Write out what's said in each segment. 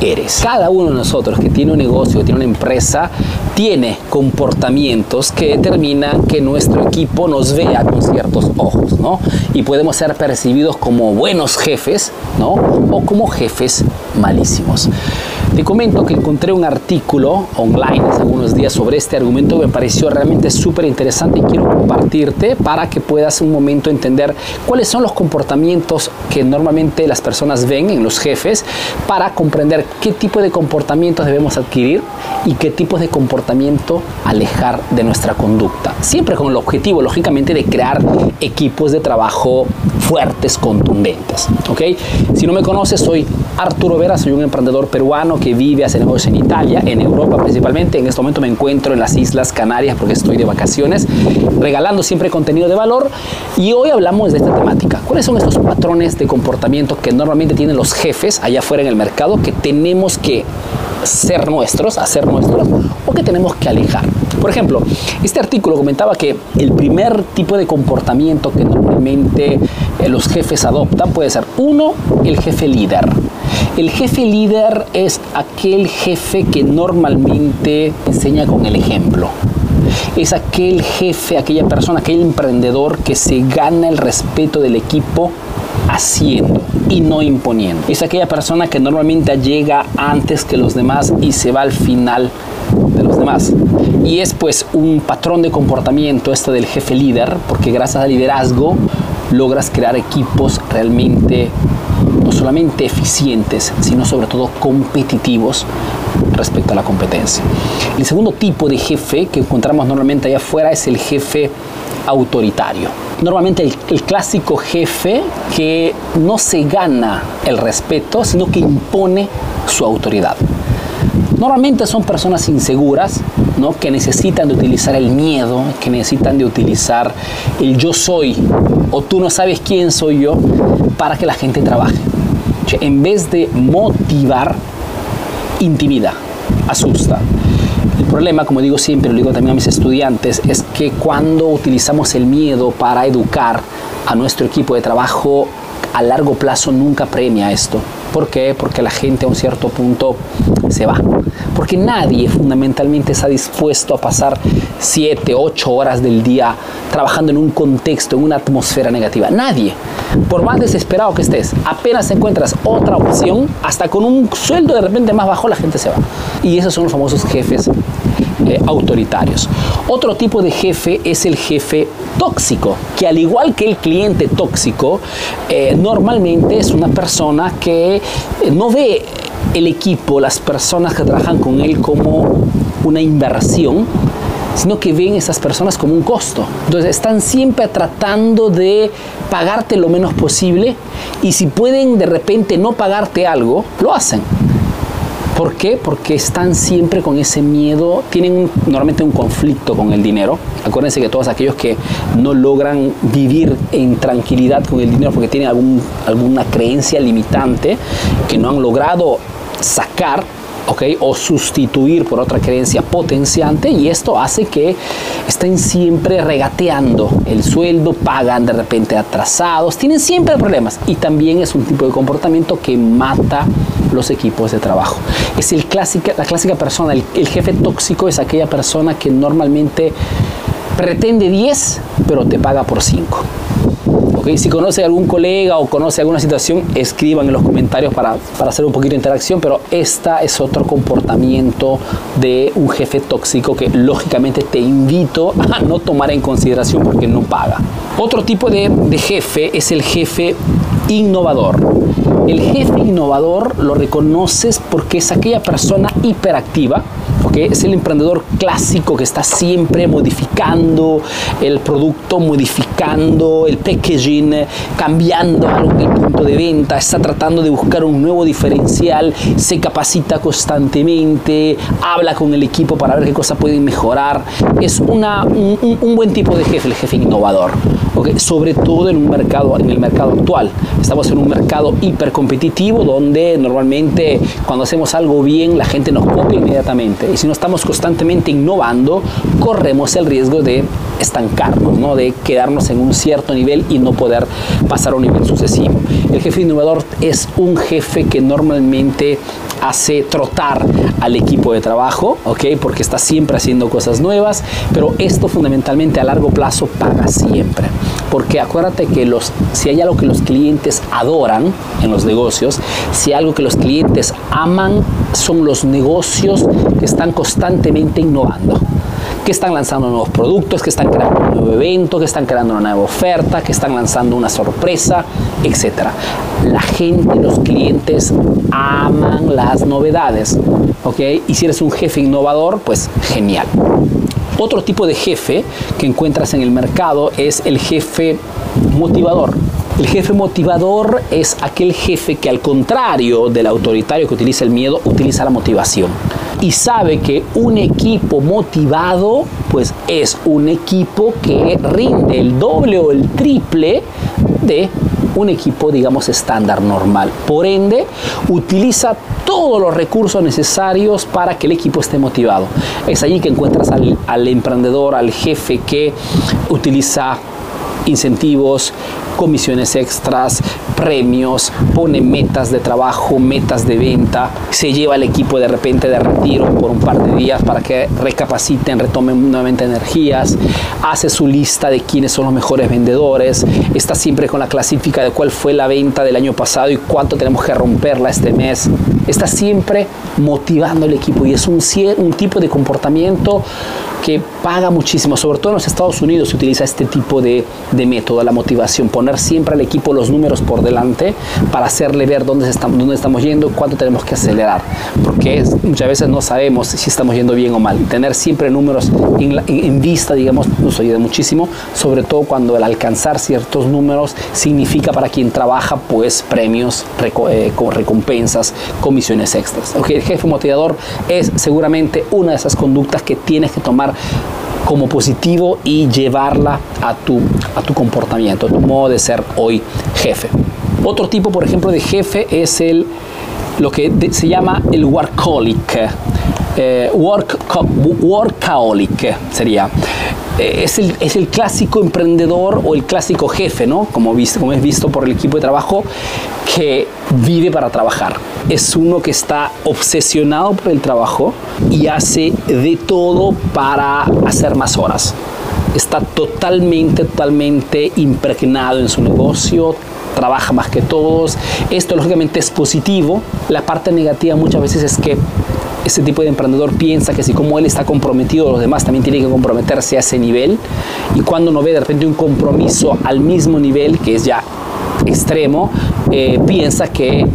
eres? Cada uno de nosotros que tiene un negocio, tiene una empresa, tiene comportamientos que determinan que nuestro equipo nos vea con ciertos ojos, ¿no? Y podemos ser percibidos como buenos jefes, ¿no? O como jefes malísimos. Te comento que encontré un artículo online hace algunos días sobre este argumento que me pareció realmente súper interesante y quiero compartirte para que puedas un momento entender cuáles son los comportamientos que normalmente las personas ven en los jefes para comprender qué tipo de comportamientos debemos adquirir y qué tipos de comportamiento alejar de nuestra conducta. Siempre con el objetivo, lógicamente, de crear equipos de trabajo fuertes, contundentes. ¿ok? Si no me conoces, soy Arturo Vera, soy un emprendedor peruano que vive, hace negocios en Italia, en Europa principalmente. En este momento me encuentro en las Islas Canarias porque estoy de vacaciones, regalando siempre contenido de valor. Y hoy hablamos de esta temática. ¿Cuáles son estos patrones de comportamiento que normalmente tienen los jefes allá afuera en el mercado que tenemos que ser nuestros, hacer nuestros, o que tenemos que alejar. Por ejemplo, este artículo comentaba que el primer tipo de comportamiento que normalmente eh, los jefes adoptan puede ser uno, el jefe líder. El jefe líder es aquel jefe que normalmente enseña con el ejemplo. Es aquel jefe, aquella persona, aquel emprendedor que se gana el respeto del equipo haciendo y no imponiendo. Es aquella persona que normalmente llega antes que los demás y se va al final de los demás. Y es pues un patrón de comportamiento este del jefe líder, porque gracias al liderazgo logras crear equipos realmente no solamente eficientes, sino sobre todo competitivos respecto a la competencia. El segundo tipo de jefe que encontramos normalmente allá afuera es el jefe autoritario. Normalmente el, clásico jefe que no se gana el respeto, sino que impone su autoridad. Normalmente son personas inseguras, ¿no? que necesitan de utilizar el miedo, que necesitan de utilizar el yo soy o tú no sabes quién soy yo para que la gente trabaje. En vez de motivar, intimida, asusta. El problema, como digo siempre, lo digo también a mis estudiantes, es que cuando utilizamos el miedo para educar a nuestro equipo de trabajo, a largo plazo nunca premia esto. ¿Por qué? Porque la gente a un cierto punto se va. Porque nadie fundamentalmente está dispuesto a pasar 7, 8 horas del día trabajando en un contexto, en una atmósfera negativa. Nadie. Por más desesperado que estés, apenas encuentras otra opción, hasta con un sueldo de repente más bajo, la gente se va. Y esos son los famosos jefes eh, autoritarios. Otro tipo de jefe es el jefe tóxico, que al igual que el cliente tóxico, eh, normalmente es una persona que eh, no ve el equipo, las personas que trabajan con él como una inversión, sino que ven esas personas como un costo. Entonces están siempre tratando de pagarte lo menos posible y si pueden de repente no pagarte algo, lo hacen. ¿Por qué? Porque están siempre con ese miedo, tienen normalmente un conflicto con el dinero. Acuérdense que todos aquellos que no logran vivir en tranquilidad con el dinero porque tienen algún, alguna creencia limitante que no han logrado sacar, o sustituir por otra creencia potenciante y esto hace que estén siempre regateando el sueldo, pagan de repente atrasados, tienen siempre problemas y también es un tipo de comportamiento que mata los equipos de trabajo. Es el clásica, la clásica persona, el, el jefe tóxico es aquella persona que normalmente pretende 10 pero te paga por 5. Si conoce algún colega o conoce alguna situación, escriban en los comentarios para, para hacer un poquito de interacción, pero esta es otro comportamiento de un jefe tóxico que lógicamente te invito a no tomar en consideración porque no paga. Otro tipo de jefe es el jefe innovador. El jefe innovador lo reconoces porque es aquella persona hiperactiva, es el emprendedor clásico que está siempre modificando el producto, modificando el packaging, cambiando el punto de venta, está tratando de buscar un nuevo diferencial, se capacita constantemente, habla con el equipo para ver qué cosas pueden mejorar. Es una, un, buen tipo de jefe, el jefe innovador. Okay, sobre todo en un mercado, en el mercado actual. Estamos en un mercado hipercompetitivo donde normalmente cuando hacemos algo bien la gente nos copia inmediatamente y si no estamos constantemente innovando corremos el riesgo de estancarnos, ¿no? de quedarnos en un cierto nivel y no poder pasar a un nivel sucesivo. El jefe innovador es un jefe que normalmente hace trotar al equipo de trabajo, ¿ok? Porque está siempre haciendo cosas nuevas, pero esto fundamentalmente a largo plazo paga siempre. Porque acuérdate que los, si hay algo que los clientes adoran en los negocios, si algo que los clientes aman, son los negocios que están constantemente innovando que están lanzando nuevos productos, que están creando un nuevo evento, que están creando una nueva oferta, que están lanzando una sorpresa, etc. La gente, los clientes aman las novedades, ¿ok? Y si eres un jefe innovador, pues genial. Otro tipo de jefe que encuentras en el mercado es el jefe motivador. El jefe motivador es aquel jefe que al contrario del autoritario que utiliza el miedo, utiliza la motivación. Y sabe que un equipo motivado, pues es un equipo que rinde el doble o el triple de un equipo, digamos, estándar normal. Por ende, utiliza todos los recursos necesarios para que el equipo esté motivado. Es allí que encuentras al, emprendedor, al jefe que utiliza incentivos, comisiones extras, premios, pone metas de trabajo, metas de venta, se lleva al equipo de repente de retiro por un par de días para que recapaciten, retomen nuevamente energías, hace su lista de quiénes son los mejores vendedores, está siempre con la clasifica de cuál fue la venta del año pasado y cuánto tenemos que romperla este mes, está siempre motivando al equipo y es un, un tipo de comportamiento que paga muchísimo, sobre todo en los Estados Unidos se utiliza este tipo de, de método, la motivación, poner siempre al equipo los números por delante para hacerle ver dónde estamos, dónde estamos yendo, cuánto tenemos que acelerar, porque muchas veces no sabemos si estamos yendo bien o mal. Tener siempre números en, en vista, digamos, nos ayuda muchísimo, sobre todo cuando el alcanzar ciertos números significa para quien trabaja, pues premios, reco eh, recompensas, comisiones extras. Okay, el jefe motivador es seguramente una de esas conductas que tienes que tomar como positivo y llevarla a tu, a tu comportamiento, a tu modo de ser hoy jefe. Otro tipo, por ejemplo, de jefe es el, lo que se llama el workaholic. Eh, work, workaholic sería. Eh, es, el, es, el, clásico emprendedor o el clásico jefe, ¿no? Como, visto, como es visto por el equipo de trabajo, que vive para trabajar. Es uno que está obsesionado por el trabajo y hace de todo para hacer más horas. Está totalmente, totalmente impregnado en su negocio, trabaja más que todos. Esto lógicamente es positivo. La parte negativa muchas veces es que este tipo de emprendedor piensa que si como él está comprometido, los demás también tienen que comprometerse a ese nivel. Y cuando no ve de repente un compromiso al mismo nivel, que es ya extremo, eh, piensa que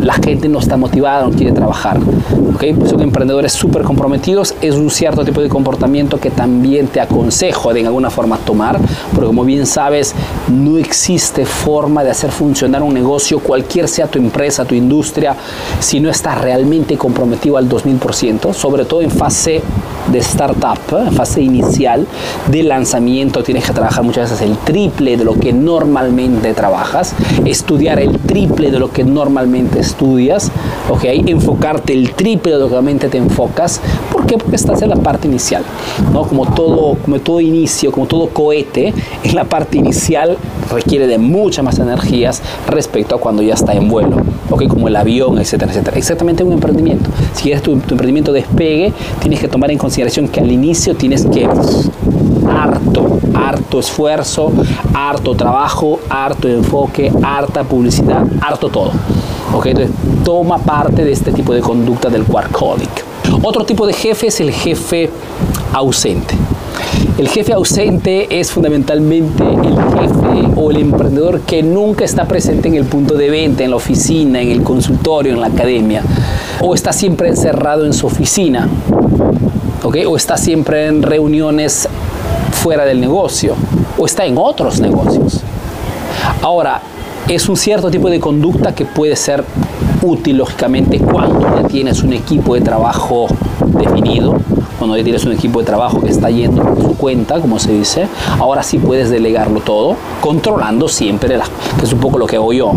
la gente no está motivada, no quiere trabajar. ¿okay? Son emprendedores súper comprometidos, es un cierto tipo de comportamiento que también te aconsejo de alguna forma tomar, porque como bien sabes, no existe forma de hacer funcionar un negocio, cualquier sea tu empresa, tu industria, si no estás realmente comprometido al 2000%, sobre todo en fase de startup, ¿eh? fase inicial de lanzamiento, tienes que trabajar muchas veces el triple de lo que normalmente trabajas, estudiar el triple de lo que normalmente estudias, ¿ok? Enfocarte el triple de lo que normalmente te enfocas. ¿Por qué? Porque estás en la parte inicial, ¿no? Como todo, como todo inicio, como todo cohete, en la parte inicial requiere de muchas más energías respecto a cuando ya está en vuelo, ¿ok? Como el avión, etcétera, etcétera. Exactamente un emprendimiento. Si quieres tu, tu emprendimiento despegue, tienes que tomar en consideración que al inicio tienes que harto, harto esfuerzo, harto trabajo, harto enfoque, harta publicidad, harto todo. ¿ok? Entonces, toma parte de este tipo de conducta del workaholic. Otro tipo de jefe es el jefe ausente. El jefe ausente es fundamentalmente el jefe o el emprendedor que nunca está presente en el punto de venta, en la oficina, en el consultorio, en la academia, o está siempre encerrado en su oficina, ¿ok? o está siempre en reuniones fuera del negocio o está en otros negocios. Ahora, es un cierto tipo de conducta que puede ser útil, lógicamente, cuando ya tienes un equipo de trabajo definido, cuando ya tienes un equipo de trabajo que está yendo por su cuenta, como se dice, ahora sí puedes delegarlo todo, controlando siempre, la, que es un poco lo que hago yo.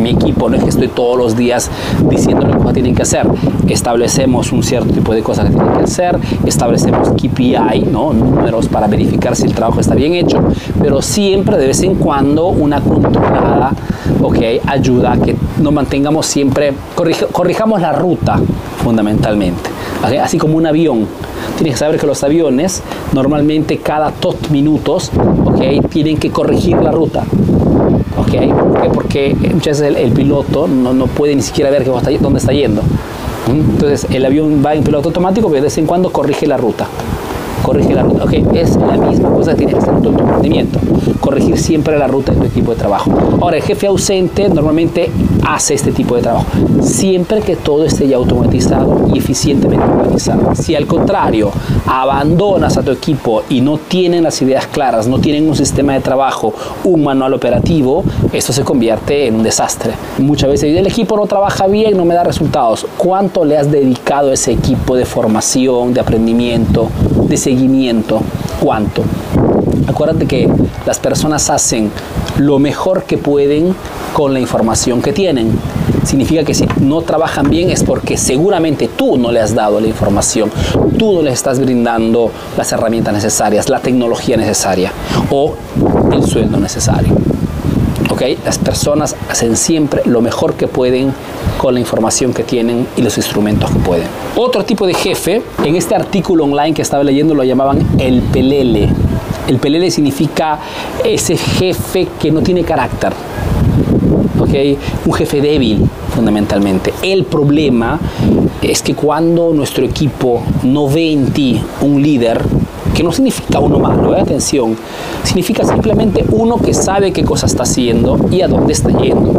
Mi equipo no es que estoy todos los días diciendo lo que tienen que hacer. Establecemos un cierto tipo de cosas que tienen que hacer, establecemos KPI, ¿no? números para verificar si el trabajo está bien hecho, pero siempre de vez en cuando una controlada okay, ayuda a que nos mantengamos siempre, corrijamos la ruta fundamentalmente, así como un avión. Tienes que saber que los aviones normalmente cada dos minutos okay, tienen que corregir la ruta. Okay, porque muchas veces el, piloto no, no, puede ni siquiera ver dónde está yendo. Entonces el avión va en piloto automático, pero de vez en cuando corrige la ruta corrige la ruta. Ok, es la misma cosa que tiene que hacer tu emprendimiento. Corregir siempre la ruta de tu equipo de trabajo. Ahora, el jefe ausente normalmente hace este tipo de trabajo. Siempre que todo esté ya automatizado y eficientemente organizado. Si al contrario, abandonas a tu equipo y no tienen las ideas claras, no tienen un sistema de trabajo, un manual operativo, esto se convierte en un desastre. Muchas veces el equipo no trabaja bien, no me da resultados. ¿Cuánto le has dedicado a ese equipo de formación, de aprendimiento, de seguimiento, cuánto. Acuérdate que las personas hacen lo mejor que pueden con la información que tienen. Significa que si no trabajan bien es porque seguramente tú no le has dado la información, tú no les estás brindando las herramientas necesarias, la tecnología necesaria o el sueldo necesario. Las personas hacen siempre lo mejor que pueden con la información que tienen y los instrumentos que pueden. Otro tipo de jefe, en este artículo online que estaba leyendo lo llamaban el pelele. El pelele significa ese jefe que no tiene carácter. ¿okay? Un jefe débil, fundamentalmente. El problema es que cuando nuestro equipo no ve en ti un líder, que no significa uno malo, ¿eh? atención, significa simplemente uno que sabe qué cosa está haciendo y a dónde está yendo.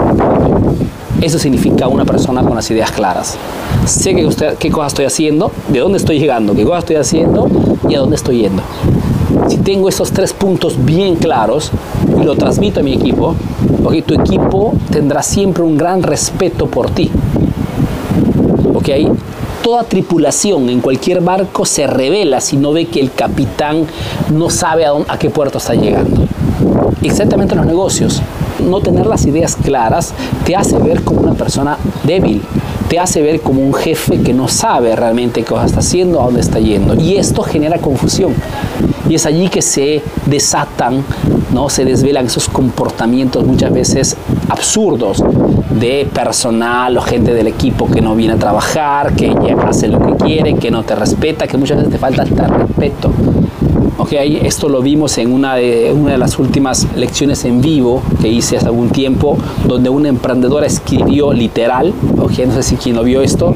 Eso significa una persona con las ideas claras. Sé que usted, qué cosa estoy haciendo, de dónde estoy llegando, qué cosa estoy haciendo y a dónde estoy yendo. Si tengo esos tres puntos bien claros y lo transmito a mi equipo, porque tu equipo tendrá siempre un gran respeto por ti. ¿ok? toda tripulación en cualquier barco se revela si no ve que el capitán no sabe a, a qué puerto está llegando. Exactamente en los negocios. No tener las ideas claras te hace ver como una persona débil, te hace ver como un jefe que no sabe realmente qué está haciendo, a dónde está yendo. Y esto genera confusión. Y es allí que se desatan, ¿no? se desvelan esos comportamientos muchas veces absurdos de personal o gente del equipo que no viene a trabajar, que hace lo que quiere, que no te respeta, que muchas veces te falta respeto. Okay, esto lo vimos en una de, una de las últimas lecciones en vivo que hice hace algún tiempo, donde una emprendedora escribió literal, okay, no sé si quien lo vio esto,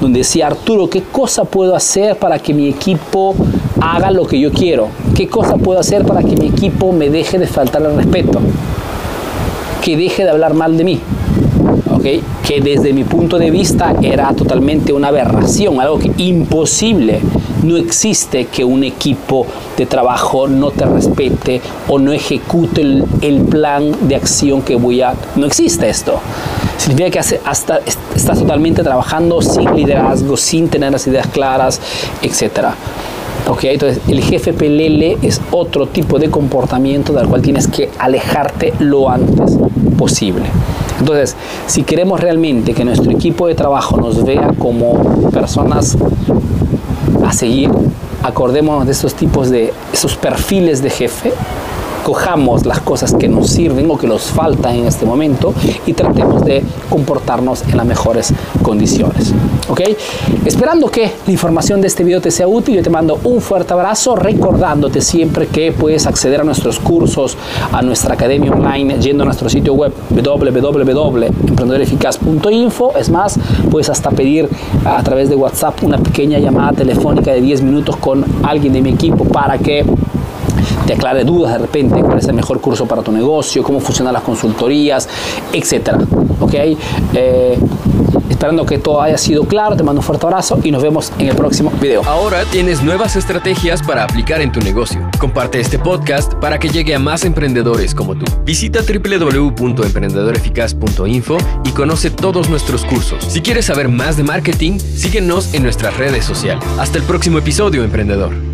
donde decía, Arturo, ¿qué cosa puedo hacer para que mi equipo haga lo que yo quiero? ¿Qué cosa puedo hacer para que mi equipo me deje de faltar el respeto? Que deje de hablar mal de mí. ¿Okay? que desde mi punto de vista era totalmente una aberración, algo que imposible. No existe que un equipo de trabajo no te respete o no ejecute el, plan de acción que voy a... No existe esto. Significa que hasta estás totalmente trabajando sin liderazgo, sin tener las ideas claras, etcétera. Okay, entonces el jefe pelele es otro tipo de comportamiento del cual tienes que alejarte lo antes posible. Entonces, si queremos realmente que nuestro equipo de trabajo nos vea como personas a seguir, acordémonos de esos tipos de, esos perfiles de jefe cojamos las cosas que nos sirven o que nos faltan en este momento y tratemos de comportarnos en las mejores condiciones. ¿Ok? Esperando que la información de este video te sea útil, yo te mando un fuerte abrazo, recordándote siempre que puedes acceder a nuestros cursos, a nuestra academia online, yendo a nuestro sitio web www.emprendedoreficaz.info. Es más, puedes hasta pedir a través de WhatsApp una pequeña llamada telefónica de 10 minutos con alguien de mi equipo para que te aclare dudas de repente, cuál es el mejor curso para tu negocio, cómo funcionan las consultorías, etcétera. ¿Ok? Eh, esperando que todo haya sido claro, te mando un fuerte abrazo y nos vemos en el próximo video. Ahora tienes nuevas estrategias para aplicar en tu negocio. Comparte este podcast para que llegue a más emprendedores como tú. Visita www.emprendedoreficaz.info y conoce todos nuestros cursos. Si quieres saber más de marketing, síguenos en nuestras redes sociales. Hasta el próximo episodio, emprendedor.